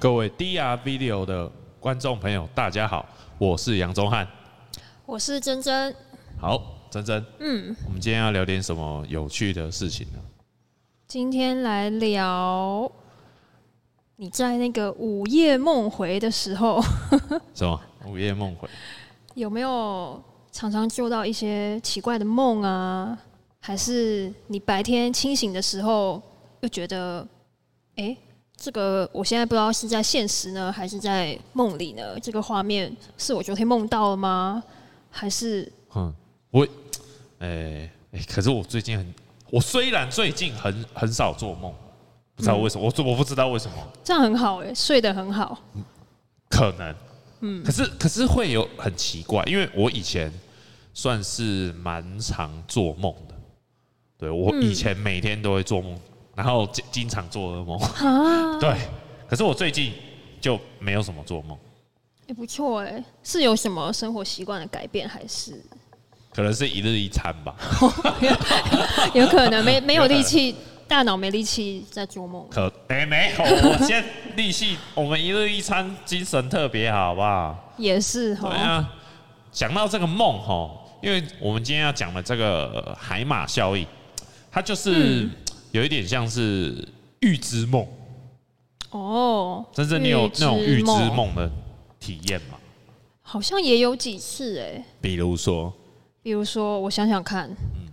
各位 DR Video 的观众朋友，大家好，我是杨宗翰，我是珍珍。好，珍珍，嗯，我们今天要聊点什么有趣的事情呢？今天来聊你在那个午夜梦回的时候，什么午夜梦回？有没有常常做到一些奇怪的梦啊？还是你白天清醒的时候又觉得，哎、欸？这个我现在不知道是在现实呢，还是在梦里呢？这个画面是我昨天梦到了吗？还是？嗯，我，哎哎，可是我最近很，我虽然最近很很少做梦，不知道为什么，我、嗯、我不知道为什么。这样很好哎，睡得很好。可能，嗯，可是可是会有很奇怪，因为我以前算是蛮常做梦的，对，我以前每天都会做梦。然后经经常做噩梦，啊 对。可是我最近就没有什么做梦。也不错哎，是有什么生活习惯的改变，还是？可能是一日一餐吧。有可能没没有力气，大脑没力气在做梦。可哎没有，我现在力气，我们一日一餐，精神特别好，好不好？也是哈。对啊，讲到这个梦哈，因为我们今天要讲的这个海马效应，它就是。有一点像是预知梦。哦，真正你有那种预知梦的体验吗？好像也有几次哎。比如说，比如说，我想想看，嗯，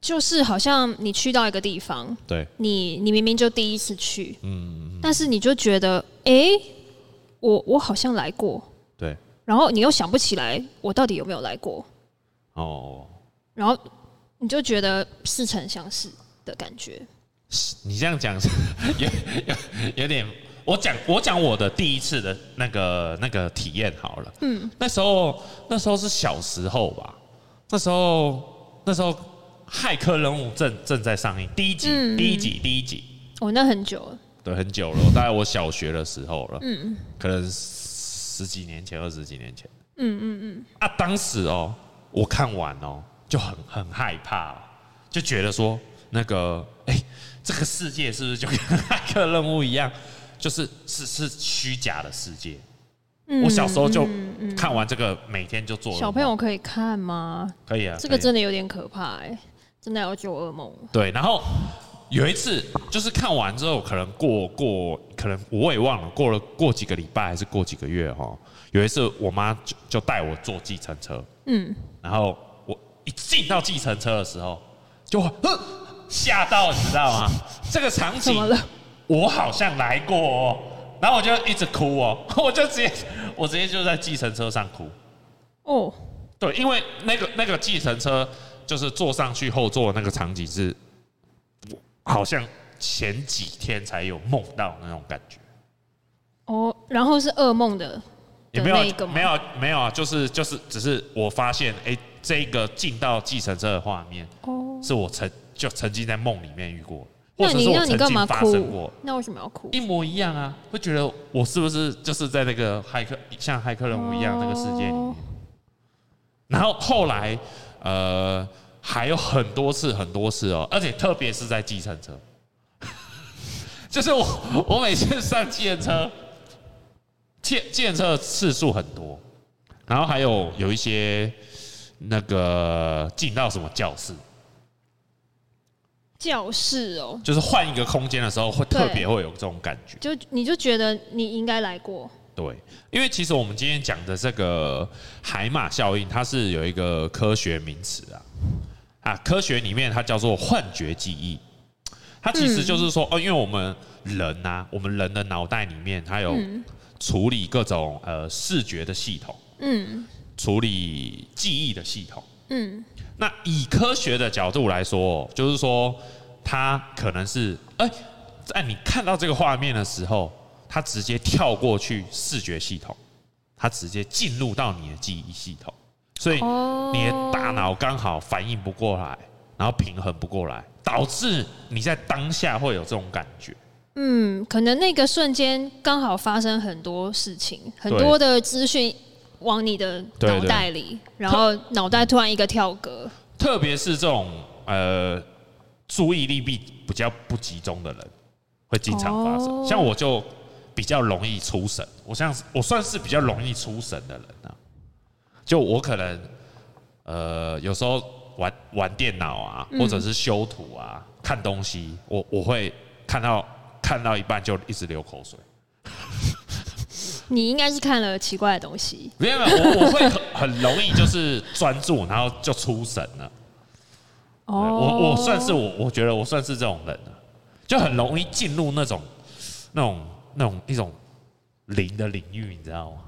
就是好像你去到一个地方，对，你你明明就第一次去，嗯，但是你就觉得，哎，我我好像来过，对，然后你又想不起来我到底有没有来过，哦，然后。你就觉得似曾相识的感觉。你这样讲 有有有点，我讲我讲我的第一次的那个那个体验好了。嗯，那时候那时候是小时候吧，那时候那时候骇客任务正正在上映，第一集第一集第一集。哦，那很久了。对，很久了，大概我小学的时候了。嗯，可能十几年前，二十几年前。嗯嗯嗯。啊，当时哦，我看完哦。就很很害怕，就觉得说那个哎、欸，这个世界是不是就 跟骇客任务一样，就是是是虚假的世界？嗯、我小时候就看完这个，每天就做。小朋友可以看吗？可以啊。这个真的有点可怕哎、欸，真的要做噩梦。对，然后有一次就是看完之后，可能过过，可能我也忘了，过了过几个礼拜还是过几个月哈。有一次我妈就就带我坐计程车，嗯，然后。一进到计程车的时候，就吓到，你知道吗？这个场景我好像来过哦，然后我就一直哭哦，我就直接我直接就在计程车上哭。哦，对，因为那个那个计程车就是坐上去后座那个场景是，好像前几天才有梦到那种感觉。哦，然后是噩梦的，也没有没有没有啊，就是就是只是我发现哎。这个进到计程车的画面，是我曾就曾经在梦里面遇过，或者是我曾经发生过。那为什么要哭？一模一样啊，会觉得我是不是就是在那个骇客像骇客任务一样那个世界里面？然后后来呃还有很多次很多次哦，而且特别是在计程车，就是我我每次上计程车，计计程车的次数很多，然后还有有一些。那个进到什么教室？教室哦，就是换一个空间的时候，会特别会有这种感觉。就你就觉得你应该来过。对，因为其实我们今天讲的这个海马效应，它是有一个科学名词啊。啊，科学里面它叫做幻觉记忆。它其实就是说，哦，因为我们人呐，我们人的脑袋里面，它有处理各种呃视觉的系统。嗯。处理记忆的系统，嗯，那以科学的角度来说，就是说，它可能是，哎，在你看到这个画面的时候，它直接跳过去视觉系统，它直接进入到你的记忆系统，所以你的大脑刚好反应不过来，然后平衡不过来，导致你在当下会有这种感觉。嗯，可能那个瞬间刚好发生很多事情，很多的资讯。往你的脑袋里，然后脑袋突然一个跳格。特别是这种呃注意力比比较不集中的人，会经常发生。像我就比较容易出神，我像我算是比较容易出神的人啊。就我可能呃有时候玩玩电脑啊，或者是修图啊，看东西，我我会看到看到一半就一直流口水。你应该是看了奇怪的东西。没有没有，我我会很很容易就是专注，然后就出神了。哦，我我算是我，我觉得我算是这种人了，就很容易进入那种那种那种一种灵的领域，你知道吗？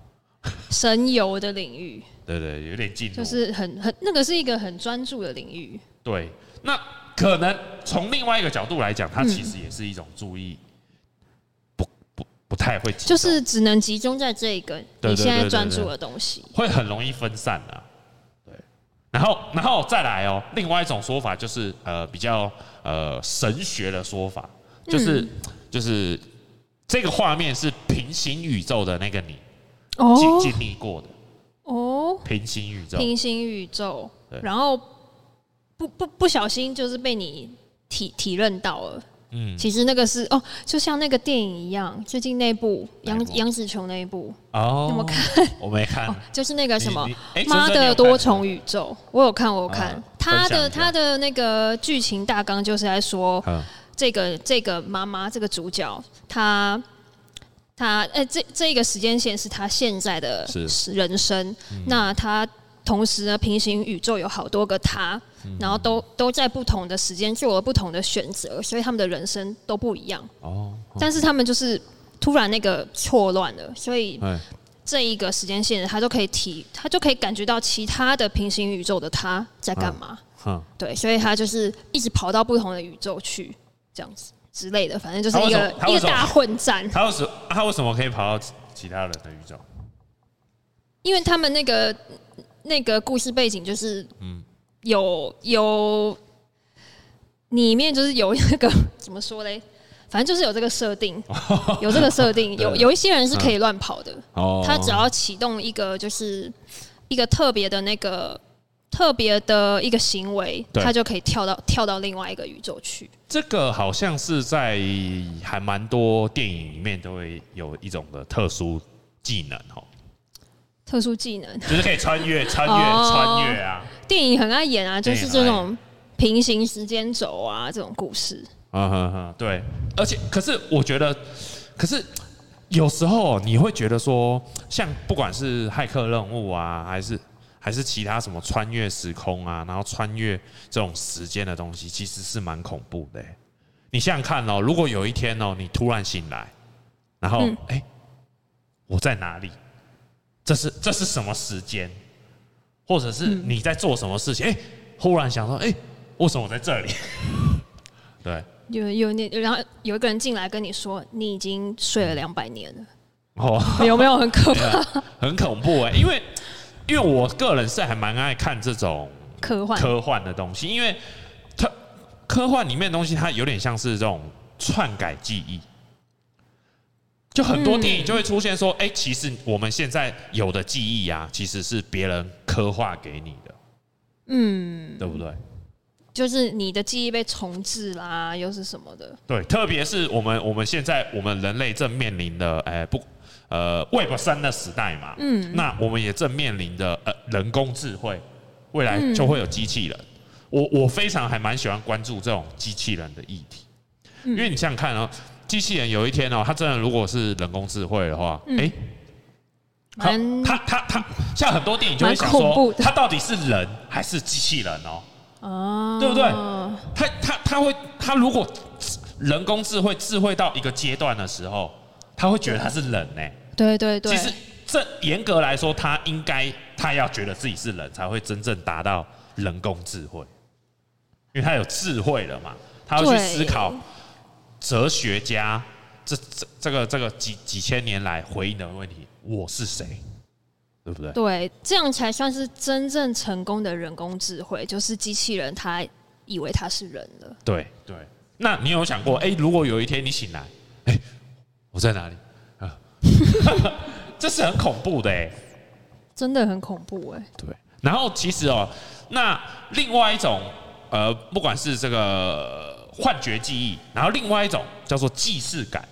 神游的领域。对对，有点进入，就是很很那个是一个很专注的领域。对，那可能从另外一个角度来讲，它其实也是一种注意。不太会，就是只能集中在这个你现在专注的东西，会很容易分散啊。对，然后，然后再来哦，另外一种说法就是呃比较呃神学的说法，就是就是这个画面是平行宇宙的那个你经经历过的。哦，平行宇宙，平行宇宙，然后不不不小心就是被你体体认到了。嗯，其实那个是哦，就像那个电影一样，最近那部杨杨紫琼那一部。哦，有没有看？我没看，哦，就是那个什么妈的多重宇宙，我有看，我有看。他的他的那个剧情大纲就是在说，这个这个妈妈这个主角，她她哎，这这一个时间线是她现在的人生，那他。同时呢，平行宇宙有好多个他，然后都都在不同的时间做了不同的选择，所以他们的人生都不一样。哦，但是他们就是突然那个错乱了，所以这一个时间线他都可以提，他就可以感觉到其他的平行宇宙的他在干嘛。嗯，对，所以他就是一直跑到不同的宇宙去，这样子之类的，反正就是一个一个大混战。他为什他为什么可以跑到其他人的宇宙？因为他们那个。那个故事背景就是，嗯，有有里面就是有那个 怎么说嘞？反正就是有这个设定，有这个设定，有有一些人是可以乱跑的。哦，他只要启动一个就是一个特别的那个特别的一个行为，他就可以跳到跳到另外一个宇宙去。这个好像是在还蛮多电影里面都会有一种的特殊技能哦。特殊技能就是可以穿越、穿越、穿越啊！电影很爱演啊，就是这种平行时间轴啊，这种故事。嗯哼哼，对。而且，可是我觉得，可是有时候你会觉得说，像不管是骇客任务啊，还是还是其他什么穿越时空啊，然后穿越这种时间的东西，其实是蛮恐怖的。你想想看哦，如果有一天哦，你突然醒来，然后哎，我在哪里？这是这是什么时间，或者是你在做什么事情？哎、嗯，忽然想说，哎，为什么我在这里？对，有有你，然后有一个人进来跟你说，你已经睡了两百年了。哦，有没有很可怕？很恐怖哎，因为因为我个人是还蛮爱看这种科幻科幻的东西，因为它科幻里面的东西，它有点像是这种篡改记忆。就很多电影就会出现说，哎，其实我们现在有的记忆呀，其实是别人刻画给你的，嗯，对不对？就是你的记忆被重置啦，又是什么的？对，特别是我们我们现在我们人类正面临的，哎，不，呃，Web 三的时代嘛，嗯，那我们也正面临的，呃，人工智慧，未来就会有机器人。我我非常还蛮喜欢关注这种机器人的议题，因为你想想看哦。机器人有一天哦，他真的如果是人工智慧的话，哎，他他他他，像很多电影就会想说，他到底是人还是机器人哦？哦，对不对？他他他会，他如果人工智慧智慧到一个阶段的时候，他会觉得他是人呢？对对对。其实这严格来说，他应该他要觉得自己是人才会真正达到人工智慧，因为他有智慧了嘛，他要去思考。哲学家，这这这个这个几几千年来回应的问题，我是谁？对不对？对，这样才算是真正成功的人工智慧，就是机器人，他以为他是人了。对对，那你有想过，哎，如果有一天你醒来，哎，我在哪里？啊，这是很恐怖的，哎，真的很恐怖，哎。对，然后其实哦，那另外一种，呃，不管是这个。幻觉记忆，然后另外一种叫做既视感。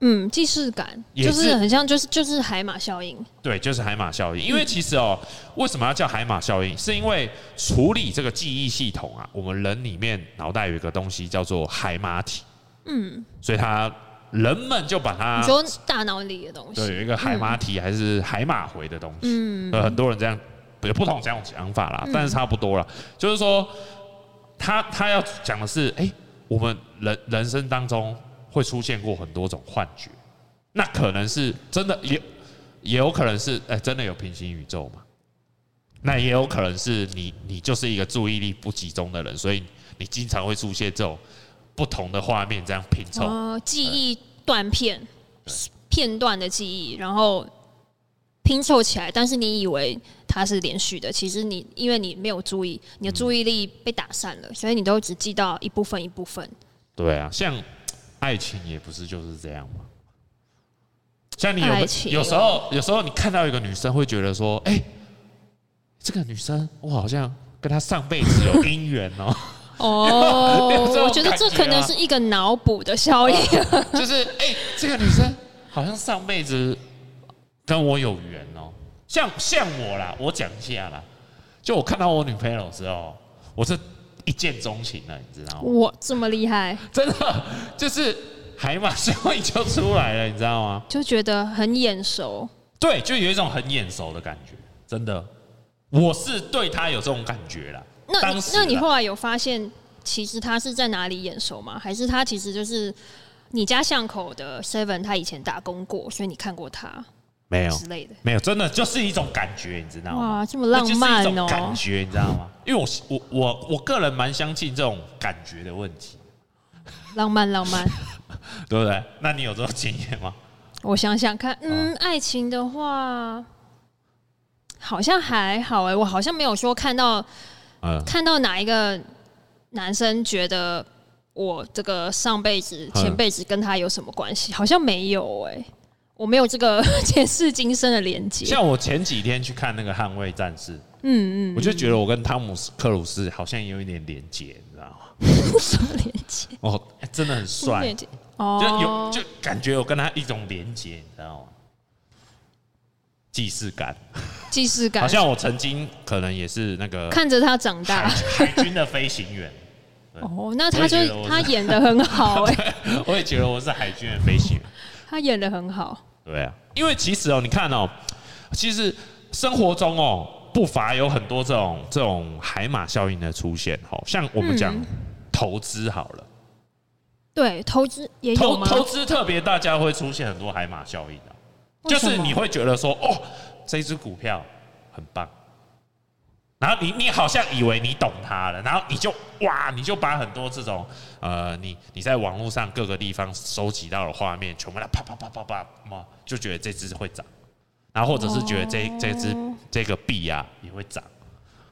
嗯，既视感就是很像，就是就是海马效应。对，就是海马效应。因为其实哦，为什么要叫海马效应？是因为处理这个记忆系统啊，我们人里面脑袋有一个东西叫做海马体。嗯，所以它人们就把它你说大脑里的东西，对，有一个海马体还是海马回的东西。嗯，很多人这样有不同这种讲法啦，但是差不多啦。就是说，他他要讲的是，哎，我们人人生当中。会出现过很多种幻觉，那可能是真的，也也有可能是哎，真的有平行宇宙嘛？那也有可能是你你就是一个注意力不集中的人，所以你经常会出现这种不同的画面，这样拼凑。呃，记忆断片，片段的记忆，然后拼凑起来，但是你以为它是连续的，其实你因为你没有注意，你的注意力被打散了，所以你都只记到一部分一部分。对啊，像。爱情也不是就是这样吗？像你有有时候，有时候你看到一个女生，会觉得说：“哎，这个女生我好像跟她上辈子有姻缘哦。”哦，我觉得这可能是一个脑补的效应，就是哎，这个女生好像上辈子跟我有缘哦。像像我啦，我讲一下啦，就我看到我女朋友的时候，我是。一见钟情了，你知道吗？哇，这么厉害！真的就是海马效应就出来了，你知道吗？就觉得很眼熟。对，就有一种很眼熟的感觉。真的，我是对他有这种感觉啦。那那你后来有发现，其实他是在哪里眼熟吗？还是他其实就是你家巷口的 Seven？他以前打工过，所以你看过他？没有之类的，没有，真的就是一种感觉，你知道吗？哇，这么浪漫哦！感觉，你知道吗？因为我我我我个人蛮相信这种感觉的问题。浪漫，浪漫，对不对？那你有这种经验吗？我想想看，嗯，爱情的话，好像还好哎，我好像没有说看到，看到哪一个男生觉得我这个上辈子、前辈子跟他有什么关系，好像没有哎。我没有这个 前世今生的连接。像我前几天去看那个《捍卫战士》，嗯嗯，我就觉得我跟汤姆斯克鲁斯好像有一点连接，你知道吗？什么连接？哦，真的很帅，哦，就有就感觉有跟他一种连接，你知道吗？既视感，既视感，好像我曾经可能也是那个看着他长大海军的飞行员。哦，那他就他演的很好 哎，我也觉得我是海军的飞行员，他演的很好。对啊，因为其实哦，你看哦，其实生活中哦，不乏有很多这种这种海马效应的出现。好像我们讲投资好了，对，投资也有吗？投资特别，大家会出现很多海马效应的，就是你会觉得说，哦，这只股票很棒。然后你你好像以为你懂它了，然后你就哇，你就把很多这种呃，你你在网络上各个地方收集到的画面，全部来啪啪啪啪啪嘛，就觉得这只会涨，然后或者是觉得这这只这个币啊也会涨，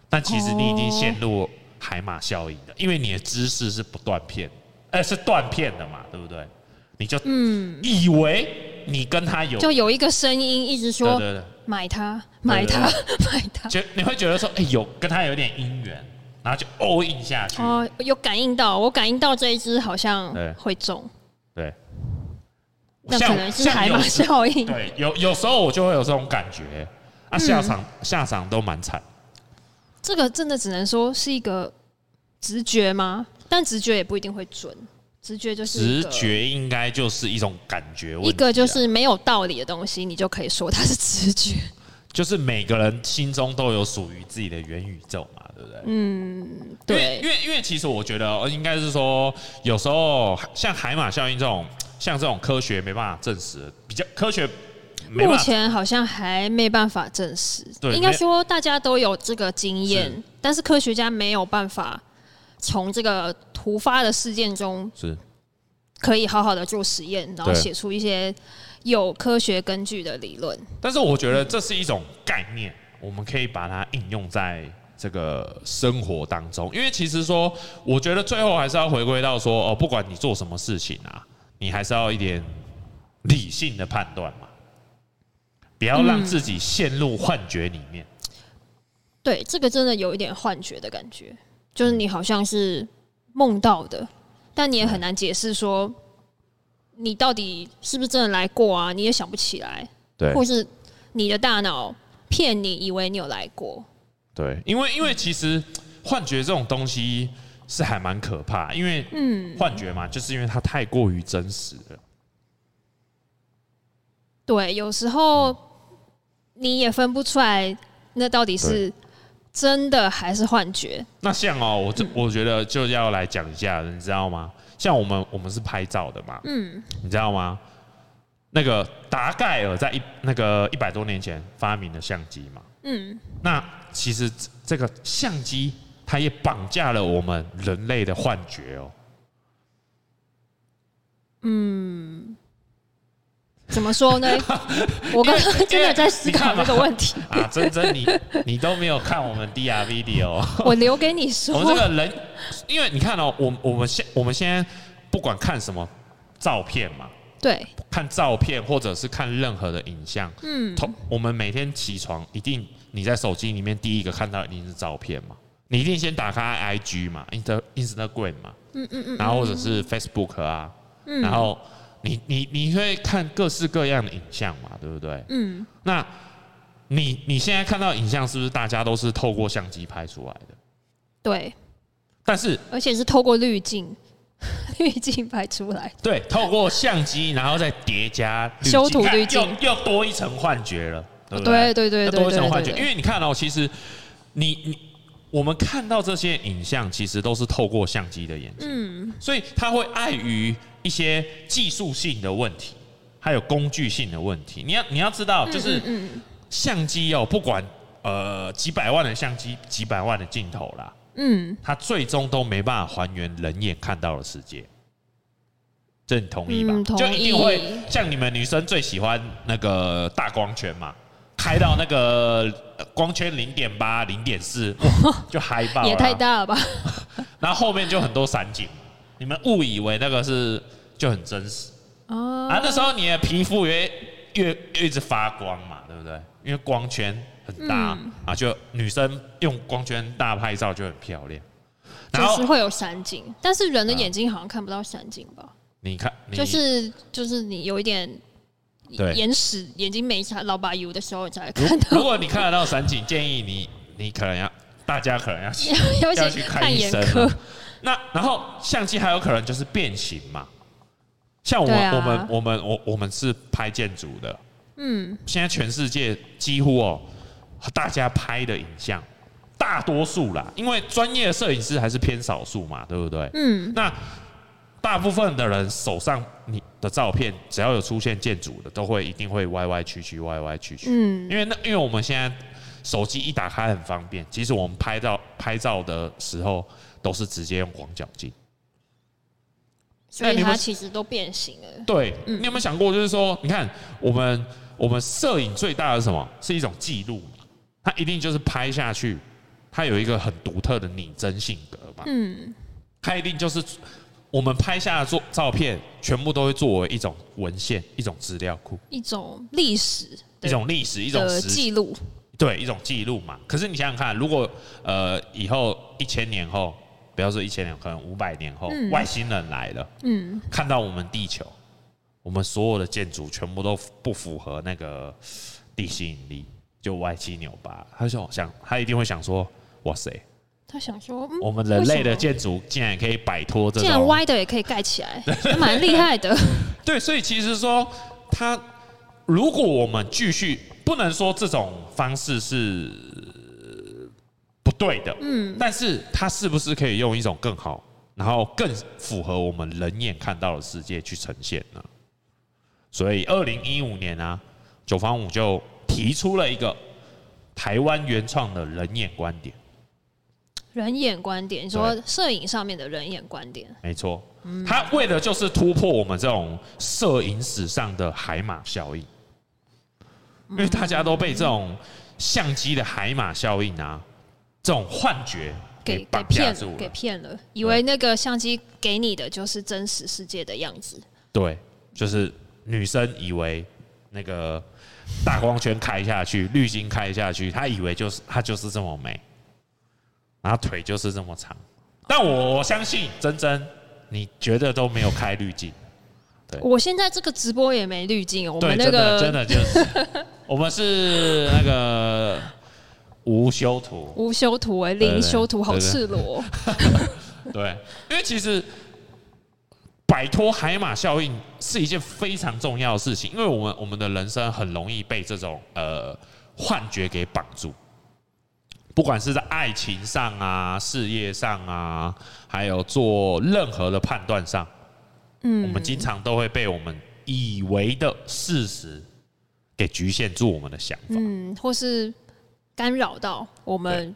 但其实你已经陷入海马效应了，因为你的知识是不断片，哎，是断片的嘛，对不对？你就嗯以为你跟他有，就有一个声音一直说。对对对买它，买它，买它。就你会觉得说，哎、欸，有跟他有点姻缘，然后就 all in 下去。哦，有感应到，我感应到这一支好像会中。对，那可能是海马效应。对，有有时候我就会有这种感觉，啊，下场、嗯、下场都蛮惨。这个真的只能说是一个直觉吗？但直觉也不一定会准。直觉就是直觉，应该就是一种感觉。一个就是没有道理的东西，你就可以说它是直觉。就是每个人心中都有属于自己的元宇宙嘛，对不对？嗯，对。因为因为因为其实我觉得应该是说，有时候像海马效应这种，像这种科学没办法证实，比较科学目前好像还没办法证实。对，应该说大家都有这个经验，但是科学家没有办法从这个。突发的事件中是可以好好的做实验，然后写出一些有科学根据的理论。但是我觉得这是一种概念，我们可以把它应用在这个生活当中。因为其实说，我觉得最后还是要回归到说，哦，不管你做什么事情啊，你还是要一点理性的判断嘛，不要让自己陷入幻觉里面。对，这个真的有一点幻觉的感觉，就是你好像是。梦到的，但你也很难解释说你到底是不是真的来过啊？你也想不起来，对，或是你的大脑骗你，以为你有来过。对，因为因为其实幻觉这种东西是还蛮可怕，因为嗯，幻觉嘛，就是因为它太过于真实了。对，有时候你也分不出来，那到底是真的还是幻觉？那像哦，我这我觉得就要来讲一下，你知道吗？像我们我们是拍照的嘛，嗯，你知道吗？那个达盖尔在一那个一百多年前发明的相机嘛，嗯，那其实这个相机它也绑架了我们人类的幻觉哦，嗯。怎么说呢？我刚刚真的在思考这个问题啊！真真，你你都没有看我们 DR video，我留给你说。我们这个人，因为你看哦，我我们现我们现在不管看什么照片嘛，对，看照片或者是看任何的影像，嗯，同我们每天起床一定你在手机里面第一个看到一定是照片嘛，你一定先打开 IG 嘛，Inst Instagram 嘛，嗯嗯嗯，然后或者是 Facebook 啊，然后。你你你会看各式各样的影像嘛，对不对？嗯。那你你现在看到影像是不是大家都是透过相机拍出来的？对。但是而且是透过滤镜，滤镜拍出来。对，透过相机，然后再叠加修图滤镜，又又多一层幻觉了，对不对？对对对，多一层幻觉。因为你看哦，其实你你我们看到这些影像，其实都是透过相机的眼睛，嗯，所以它会碍于。一些技术性的问题，还有工具性的问题，你要你要知道，就是相机哦，不管呃几百万的相机，几百万的镜头啦，嗯，它最终都没办法还原人眼看到的世界，这你同意吧？就一定会像你们女生最喜欢那个大光圈嘛，开到那个光圈零点八、零点四，就嗨爆，也太大了吧？然后后面就很多散景，你们误以为那个是。就很真实哦，啊，那时候你的皮肤也越越一直发光嘛，对不对？因为光圈很大、嗯、啊，就女生用光圈大拍照就很漂亮。就是会有闪景，但是人的眼睛好像看不到闪景吧？你看，你就是就是你有一点眼屎，眼睛没啥老把油的时候才看到。如果你看得到闪景，建议你你可能要大家可能要去 要，要去看医生。那然后相机还有可能就是变形嘛？像我们、啊、我们我们我我们是拍建筑的，嗯，现在全世界几乎哦，大家拍的影像，大多数啦，因为专业摄影师还是偏少数嘛，对不对？嗯，那大部分的人手上你的照片，只要有出现建筑的，都会一定会歪歪曲曲，歪歪曲曲。嗯，因为那因为我们现在手机一打开很方便，其实我们拍照拍照的时候都是直接用广角镜。所以它其实都变形了。对，你有没有想过，就是说，你看我们我们摄影最大的是什么？是一种记录嘛，它一定就是拍下去，它有一个很独特的拟真性格嘛。嗯，它一定就是我们拍下的照照片，全部都会作为一种文献、一种资料库、一种历史、一种历史、一种记录。对，一种记录嘛。可是你想想看，如果呃以后一千年后。不要说一千年，可能五百年后，嗯、外星人来了，嗯，看到我们地球，我们所有的建筑全部都不符合那个地心引力，就歪七扭八。他就想，他一定会想说，哇塞，他想说，嗯、我们人类的建筑竟然可以摆脱这种，竟然歪的也可以盖起来，蛮厉害的。对，所以其实说，他如果我们继续，不能说这种方式是。不对的，嗯，但是它是不是可以用一种更好，然后更符合我们人眼看到的世界去呈现呢？所以二零一五年啊，九方五就提出了一个台湾原创的人眼观点。人眼观点，你说摄影上面的人眼观点，没错，他为的就是突破我们这种摄影史上的海马效应，因为大家都被这种相机的海马效应啊。这种幻觉给给骗给骗了，以为那个相机给你的就是真实世界的样子。对，就是女生以为那个大光圈开下去，滤镜开下去，她以为就是她就是这么美，然后腿就是这么长，但我我相信珍珍，你觉得都没有开滤镜。对，我现在这个直播也没滤镜，我们那个真的，真的就是，我们是那个无修图，无修图哎，零修图，好赤裸。对，因为其实摆脱海马效应是一件非常重要的事情，因为我们我们的人生很容易被这种呃幻觉给绑住，不管是在爱情上啊、事业上啊，还有做任何的判断上。嗯，我们经常都会被我们以为的事实给局限住我们的想法，嗯，或是干扰到我们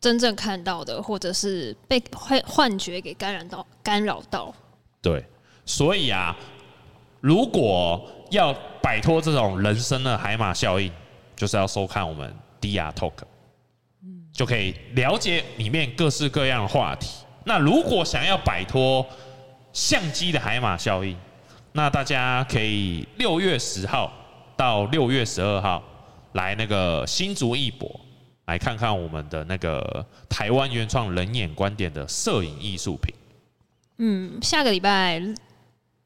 真正看到的，或者是被幻幻觉给干扰到，干扰到。对，所以啊，如果要摆脱这种人生的海马效应，就是要收看我们 DR Talk，嗯就可以了解里面各式各样的话题。那如果想要摆脱，相机的海马效应，那大家可以六月十号到六月十二号来那个新竹艺博，来看看我们的那个台湾原创人眼观点的摄影艺术品。嗯，下个礼拜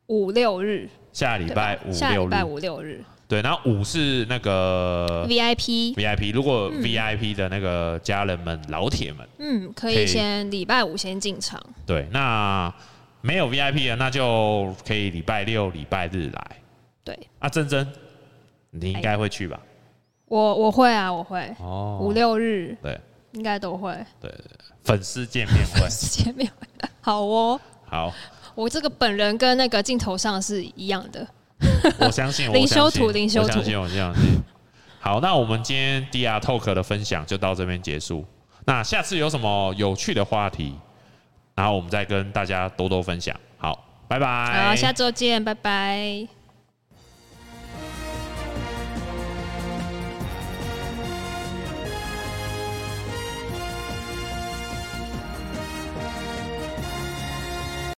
五六日。下礼拜五六日。下礼拜五六日。对，然后五是那个 VIP。VIP，如果 VIP 的那个家人们、老铁们，嗯，可以先礼拜五先进场。对，那。没有 VIP 的，那就可以礼拜六、礼拜日来。对啊，珍珍，你应该会去吧？我我会啊，我会。哦，五六日，对，应该都会。对，对，粉丝见面会。粉丝见面会，好哦。好，我这个本人跟那个镜头上是一样的。我相信，零修图，零修图，我相信，我相信。好，那我们今天 DR Talk 的分享就到这边结束。那下次有什么有趣的话题？然后我们再跟大家多多分享，好，拜拜。好，下周见，拜拜。